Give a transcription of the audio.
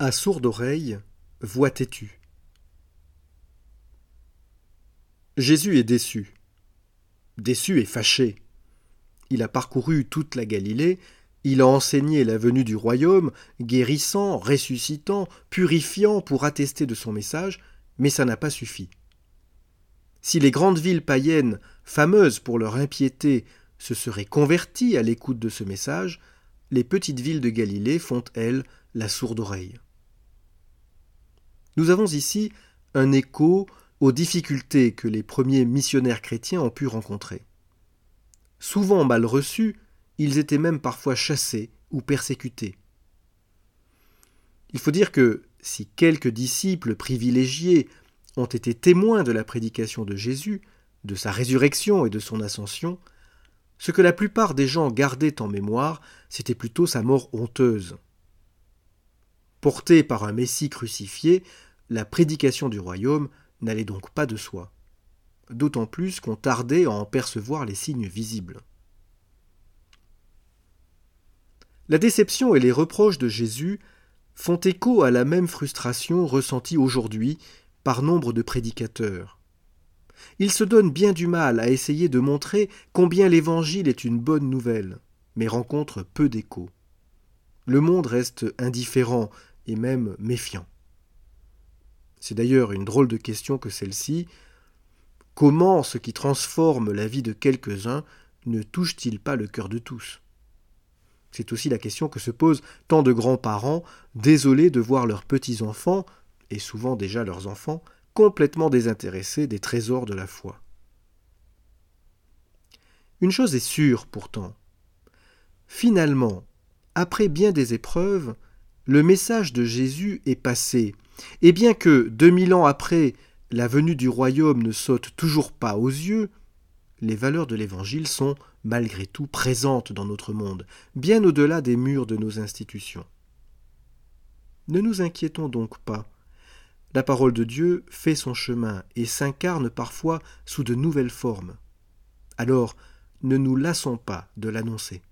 À sourde oreille, voix têtue. Jésus est déçu. Déçu et fâché. Il a parcouru toute la Galilée, il a enseigné la venue du royaume, guérissant, ressuscitant, purifiant pour attester de son message, mais ça n'a pas suffi. Si les grandes villes païennes, fameuses pour leur impiété, se seraient converties à l'écoute de ce message, les petites villes de Galilée font, elles, la sourde oreille. Nous avons ici un écho aux difficultés que les premiers missionnaires chrétiens ont pu rencontrer. Souvent mal reçus, ils étaient même parfois chassés ou persécutés. Il faut dire que si quelques disciples privilégiés ont été témoins de la prédication de Jésus, de sa résurrection et de son ascension, ce que la plupart des gens gardaient en mémoire, c'était plutôt sa mort honteuse. Portée par un Messie crucifié, la prédication du royaume n'allait donc pas de soi, d'autant plus qu'on tardait à en percevoir les signes visibles. La déception et les reproches de Jésus font écho à la même frustration ressentie aujourd'hui par nombre de prédicateurs. Ils se donnent bien du mal à essayer de montrer combien l'Évangile est une bonne nouvelle, mais rencontre peu d'écho. Le monde reste indifférent et même méfiant. C'est d'ailleurs une drôle de question que celle-ci. Comment ce qui transforme la vie de quelques-uns ne touche-t-il pas le cœur de tous? C'est aussi la question que se posent tant de grands-parents, désolés de voir leurs petits-enfants, et souvent déjà leurs enfants, complètement désintéressés des trésors de la foi. Une chose est sûre pourtant. Finalement, après bien des épreuves, le message de Jésus est passé, et bien que, deux mille ans après, la venue du royaume ne saute toujours pas aux yeux, les valeurs de l'Évangile sont, malgré tout, présentes dans notre monde, bien au-delà des murs de nos institutions. Ne nous inquiétons donc pas. La parole de Dieu fait son chemin et s'incarne parfois sous de nouvelles formes. Alors, ne nous lassons pas de l'annoncer.